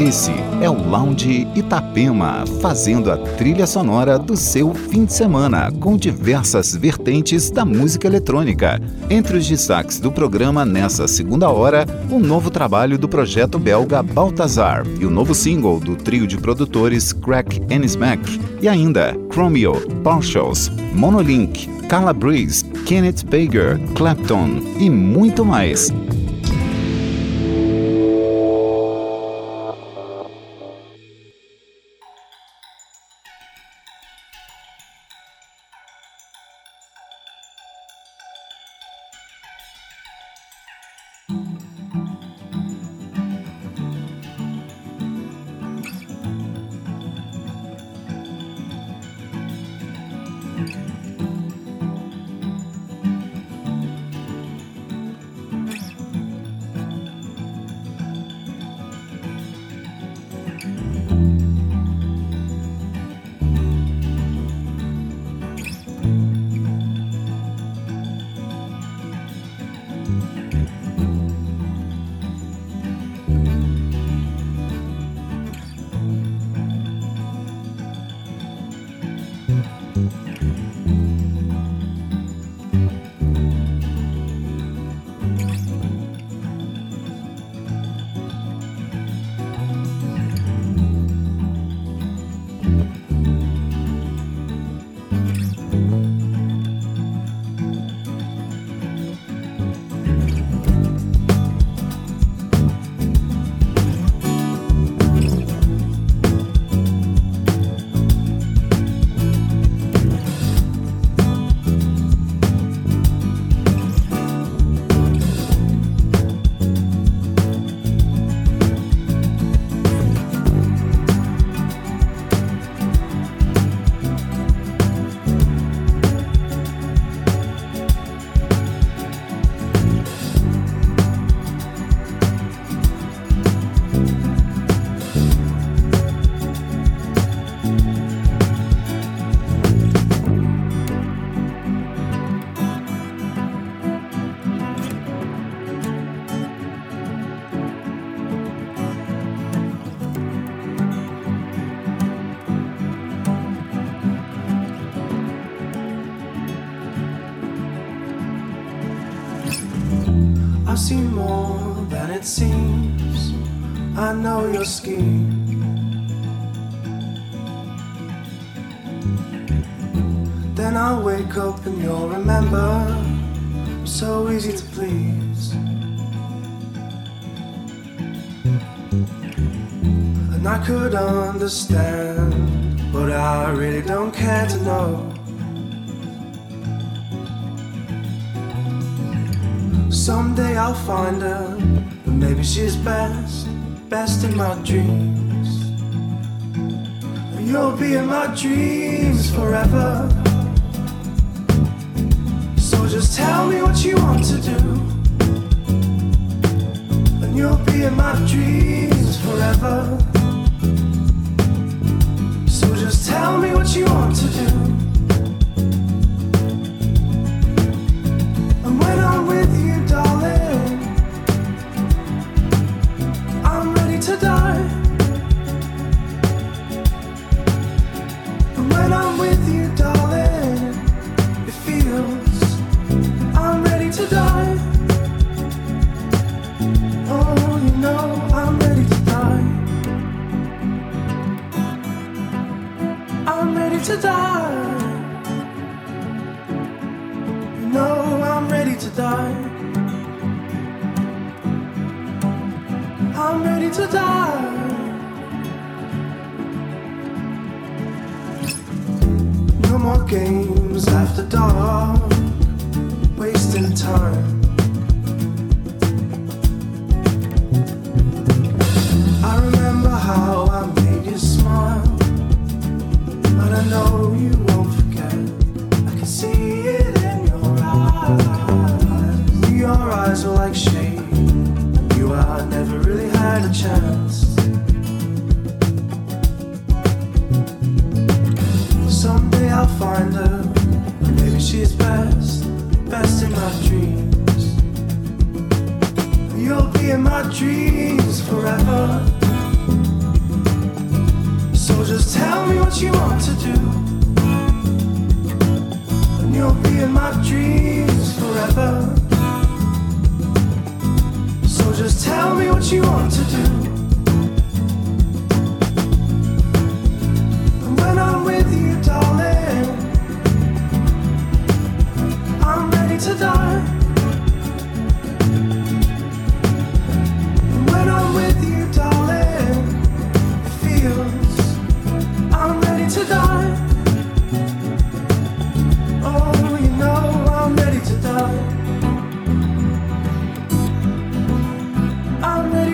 Esse é o Lounge Itapema, fazendo a trilha sonora do seu fim de semana, com diversas vertentes da música eletrônica. Entre os destaques do programa nessa segunda hora, o novo trabalho do projeto belga Baltazar e o novo single do trio de produtores Crack and Smack, e ainda Chromio, Partials, Monolink, Calabrese, Kenneth Baker, Clapton e muito mais. Understand, but I really don't care to know. Someday I'll find her, but maybe she's best, best in my dreams. You'll be in my dreams forever. So just tell me what you want to do, and you'll be in my dreams forever. Tell me what you want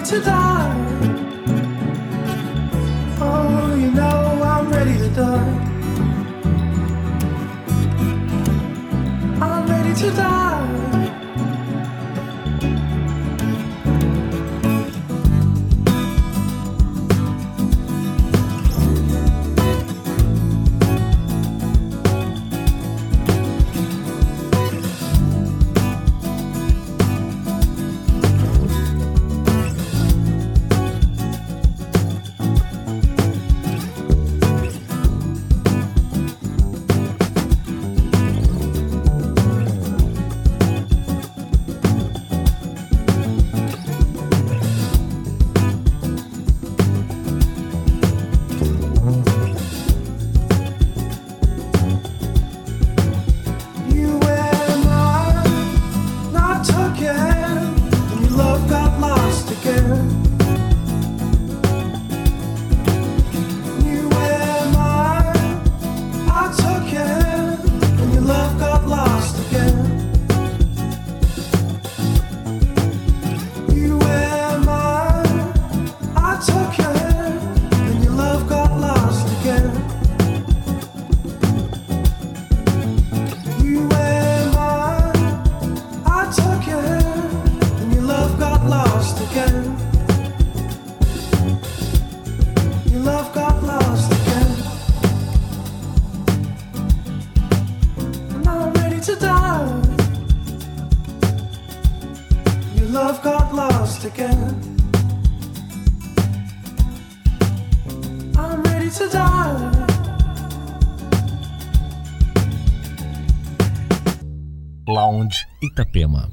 to die. Oh, you know I'm ready to die. I'm ready to die. Sound Itapema.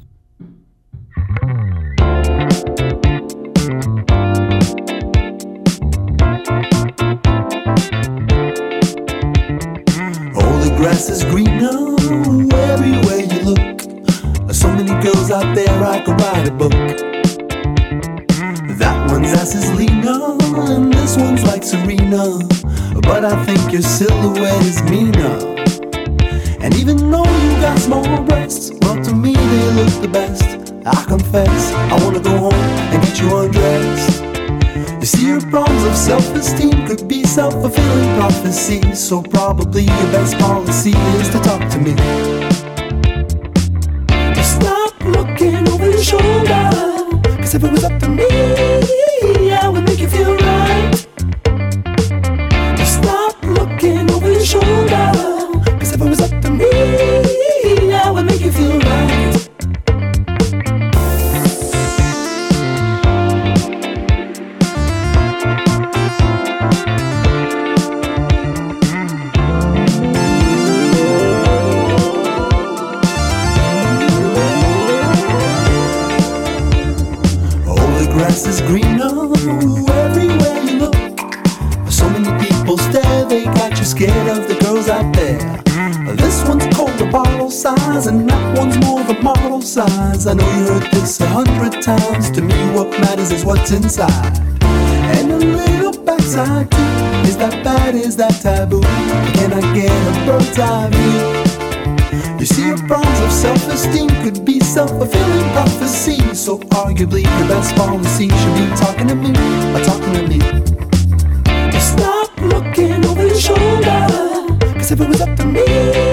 so probably girls out there. This one's called the bottle size, and that one's more the model size. I know you heard this a hundred times. To me, what matters is what's inside. And a little backside too. Is that bad? Is that taboo? Can I get a bird's eye view? You see, your problems of self-esteem could be self-fulfilling prophecy. So arguably, your best policy should be talking to me, or talking to me. Stop looking over your shoulder. Cause if it was up to me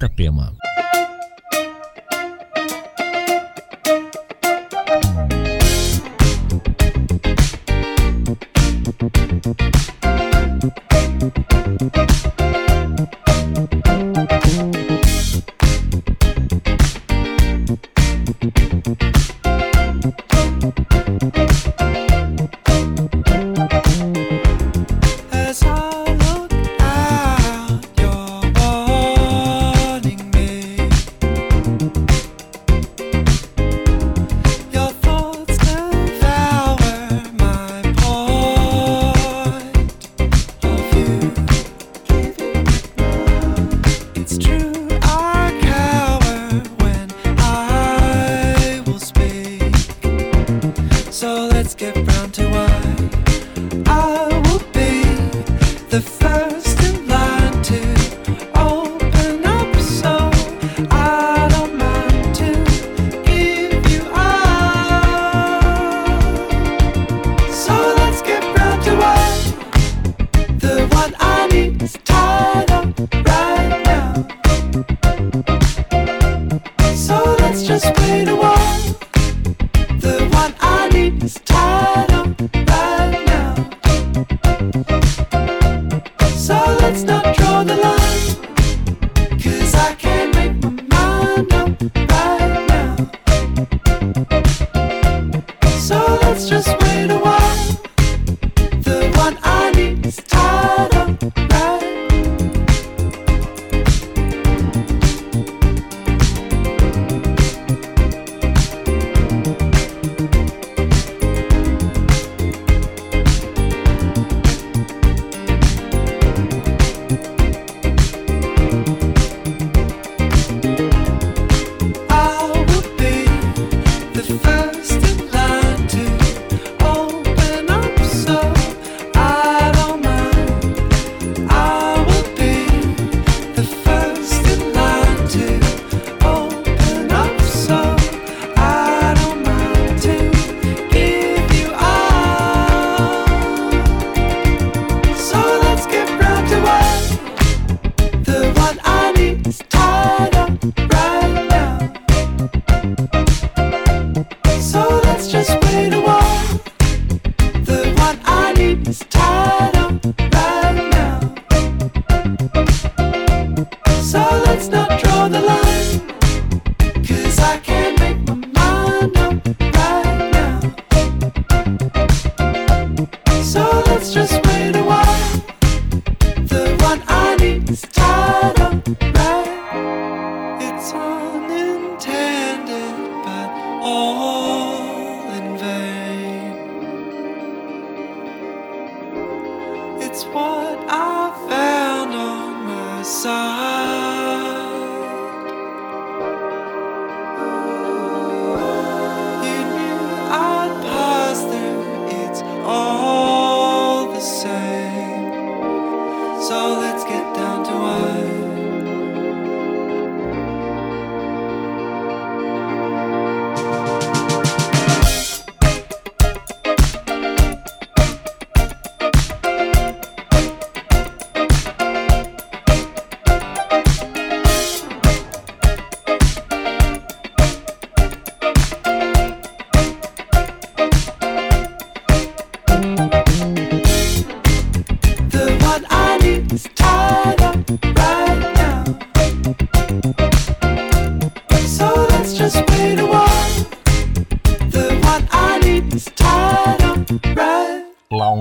Itapema. Música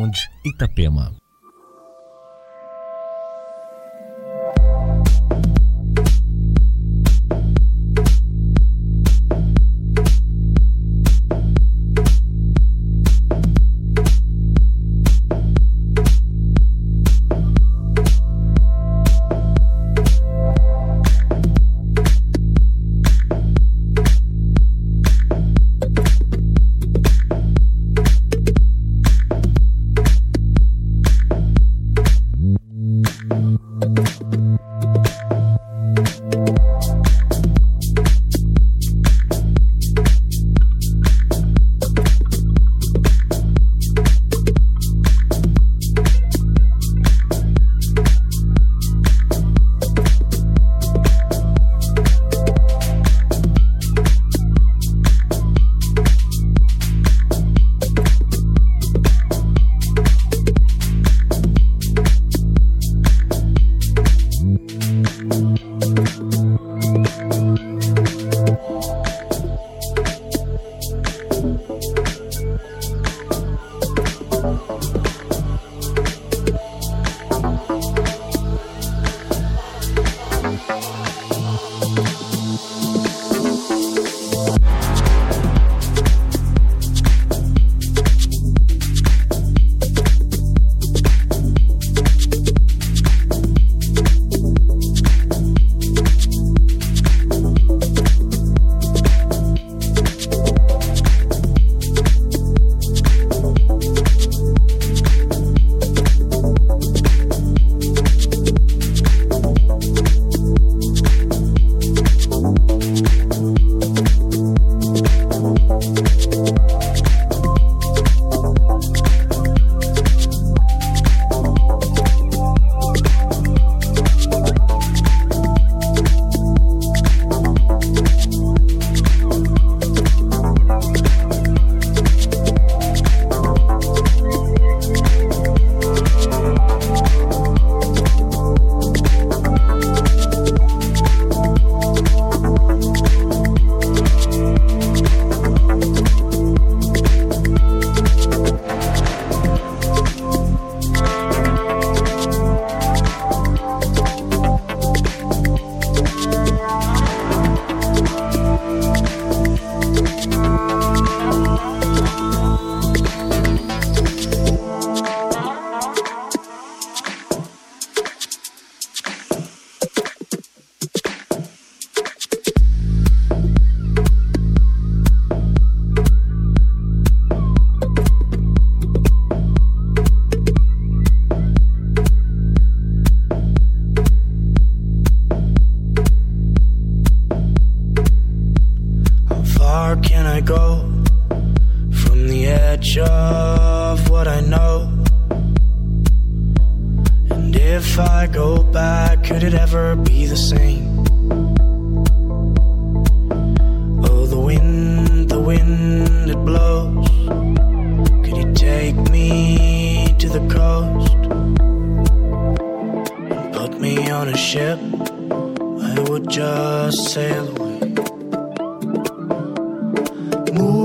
Ponte, Itapema. lost. Put me on a ship, I would just sail away. Move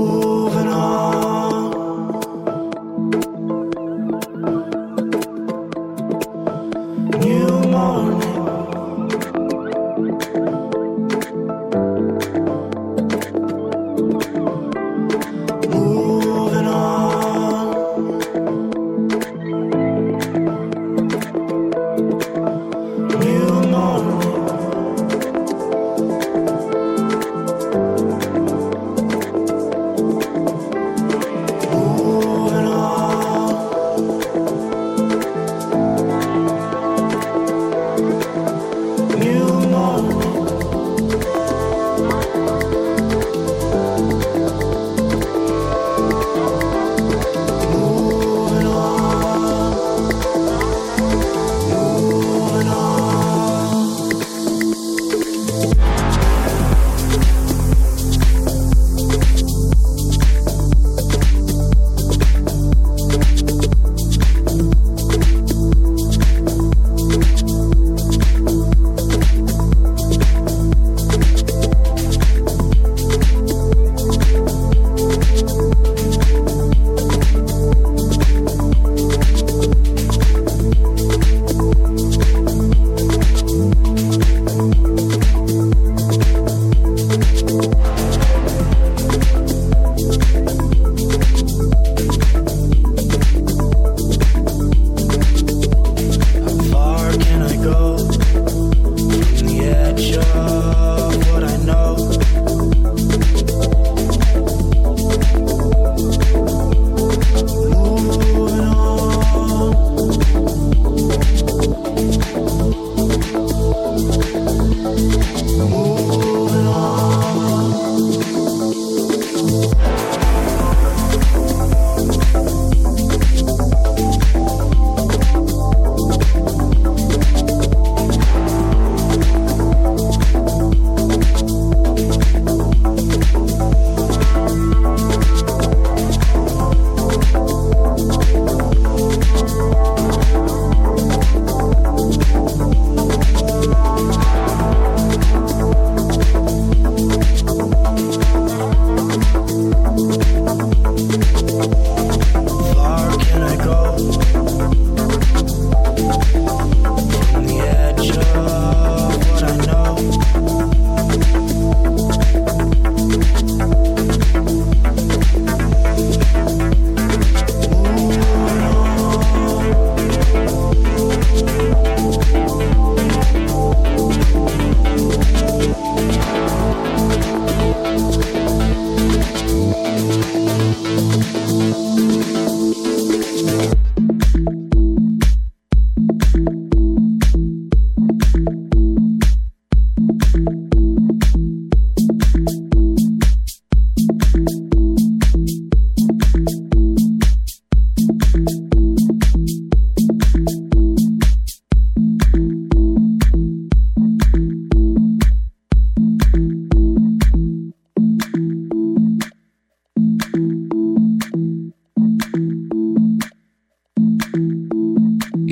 future. What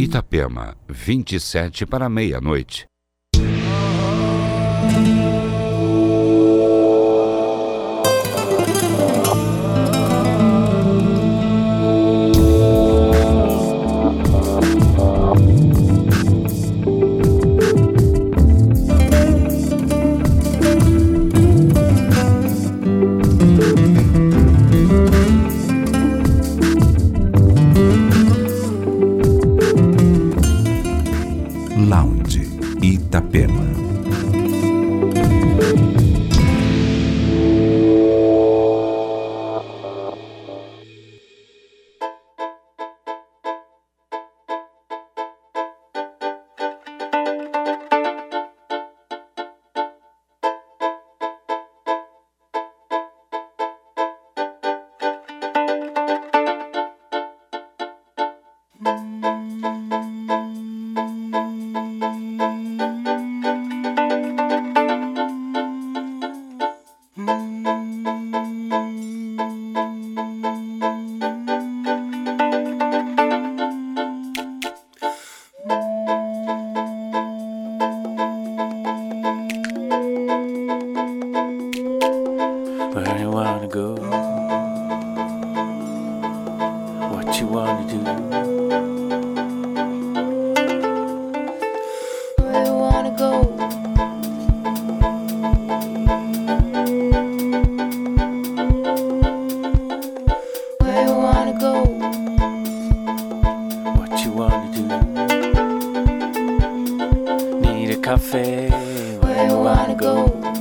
Itapema, 27 para meia-noite. Need a cafe where you wanna go.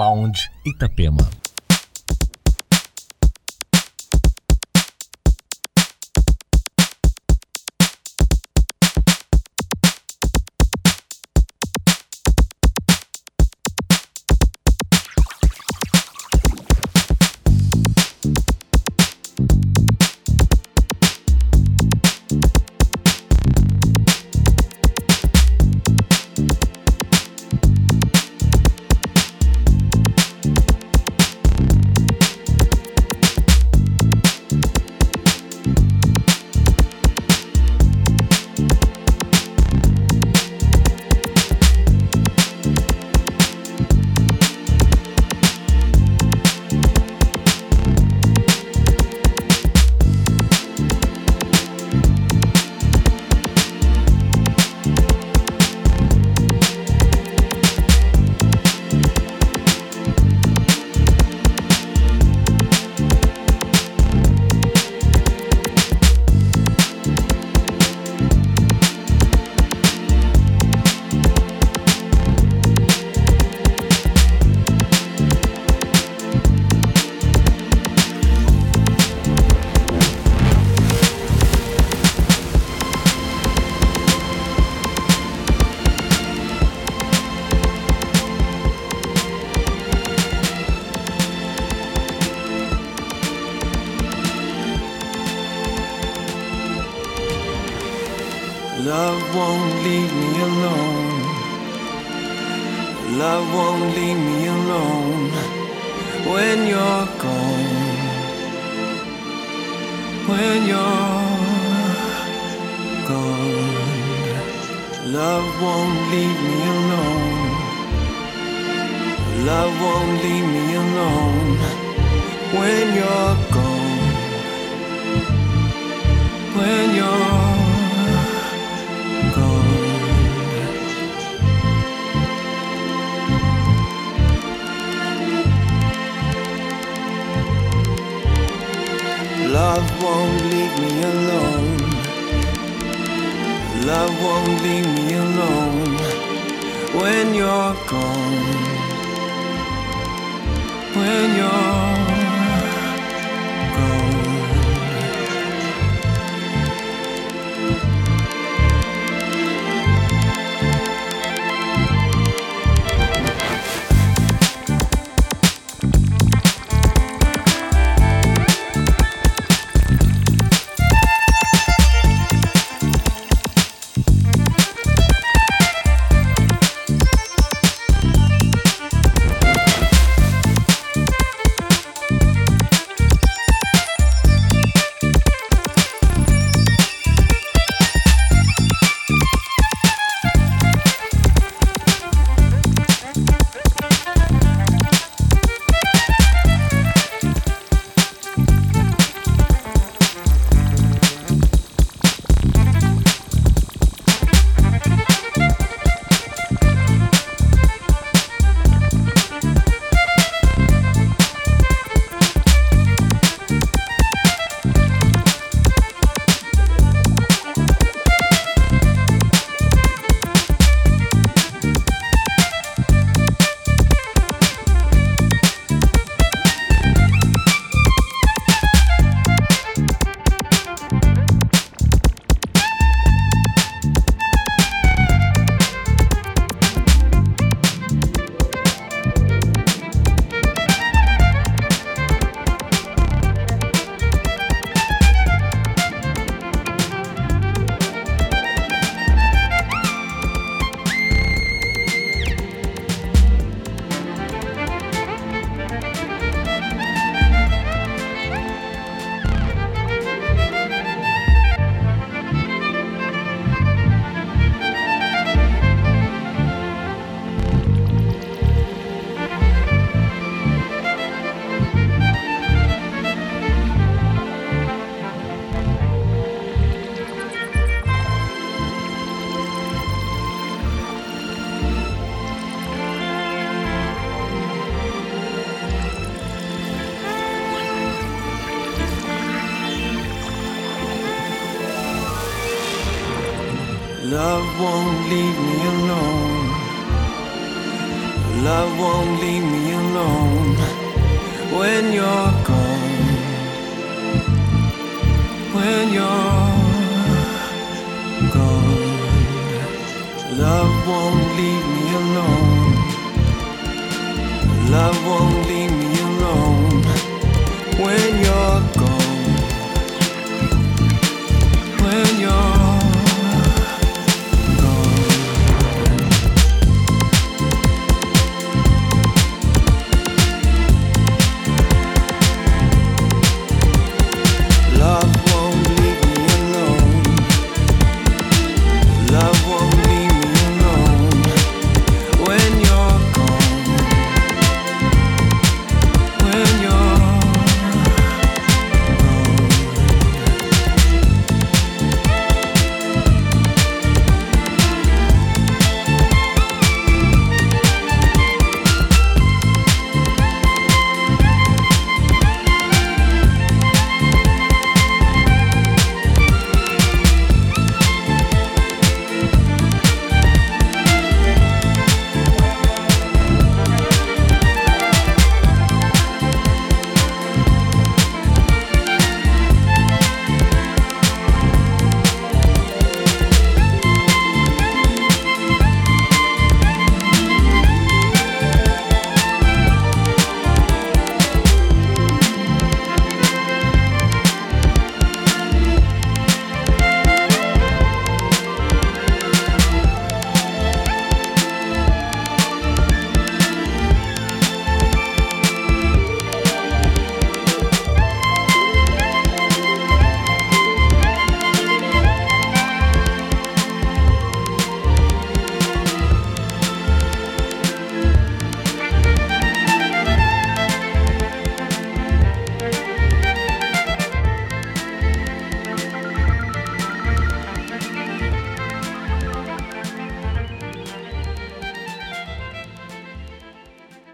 Lounge Itapema. Love won't leave me alone when you're gone. When you're gone. Love won't leave me alone. Love won't leave me alone when you're gone. When you're Love won't leave me alone. Love won't leave me alone when you're gone. When you're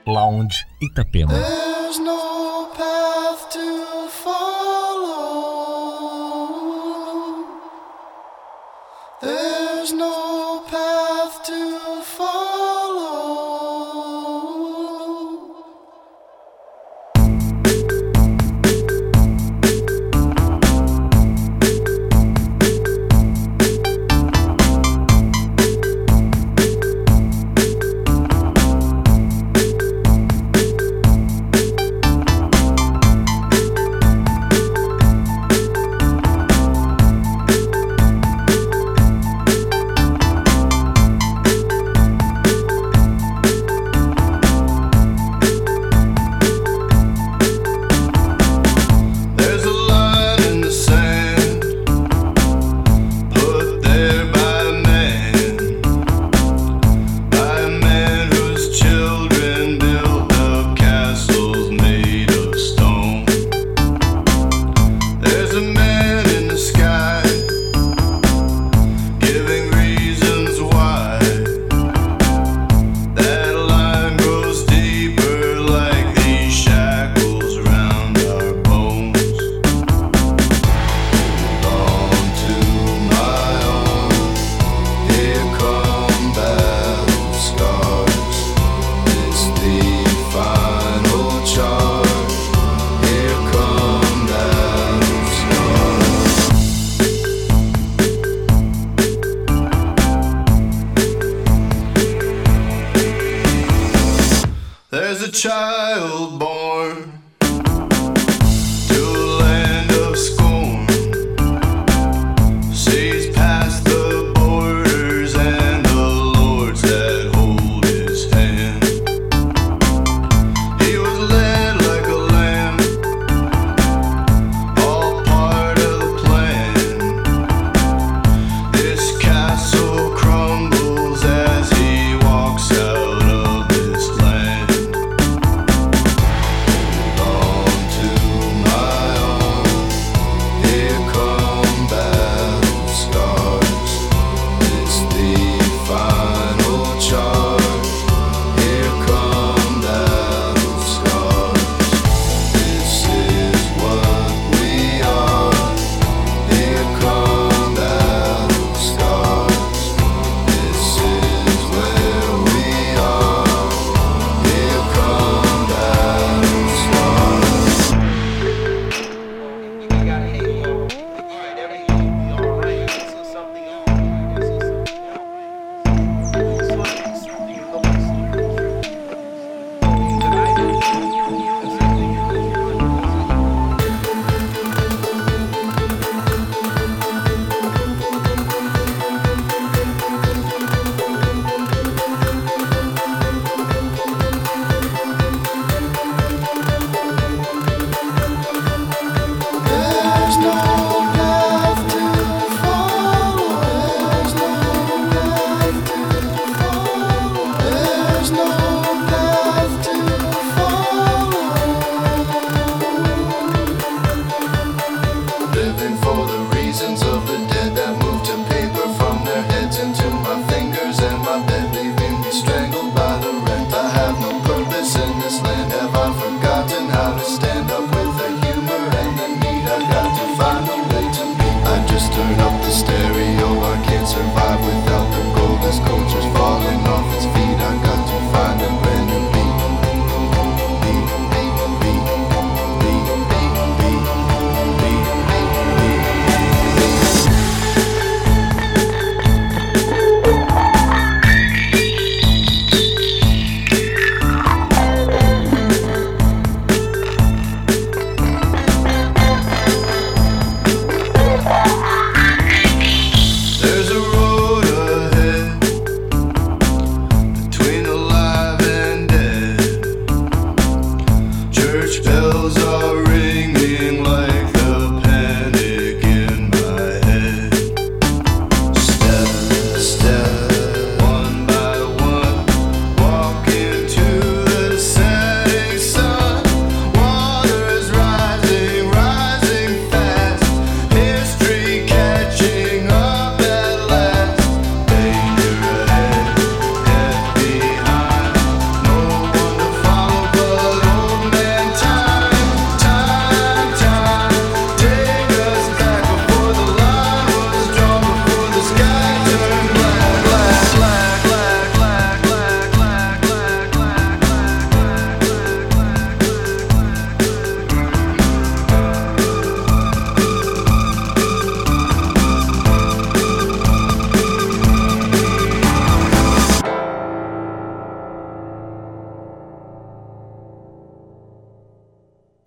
Lounge Itapema.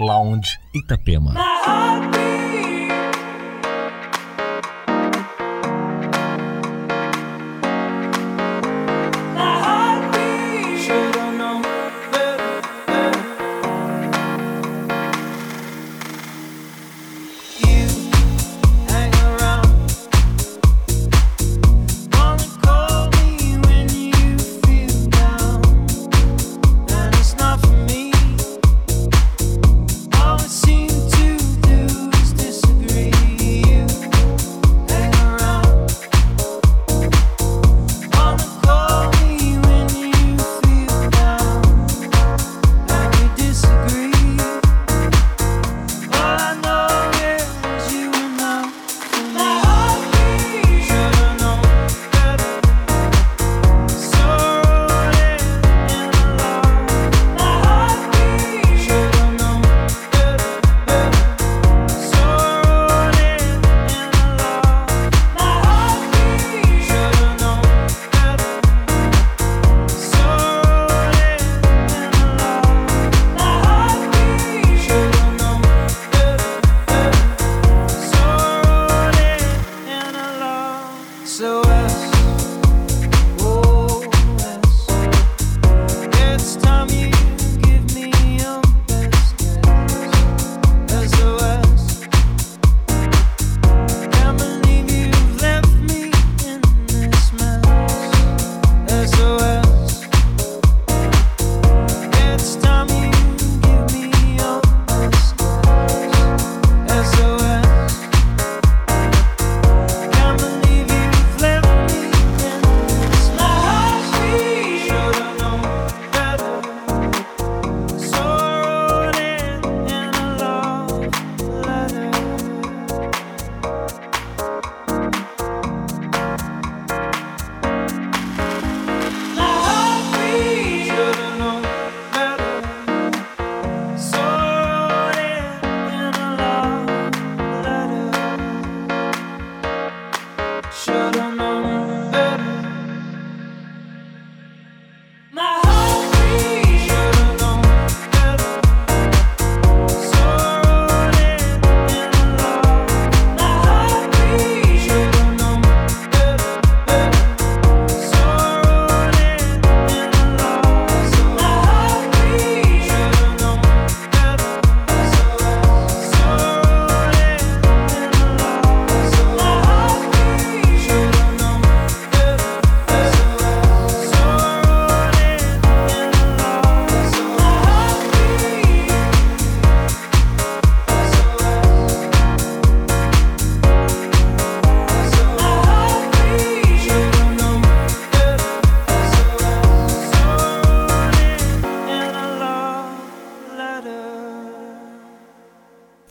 Lounge Itapema.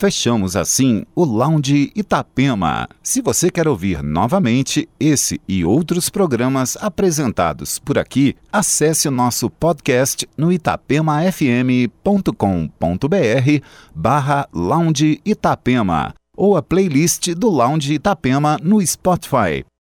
Fechamos assim o Lounge Itapema. Se você quer ouvir novamente esse e outros programas apresentados por aqui, acesse o nosso podcast no itapemafm.com.br barra Lounge Itapema ou a playlist do Lounge Itapema no Spotify.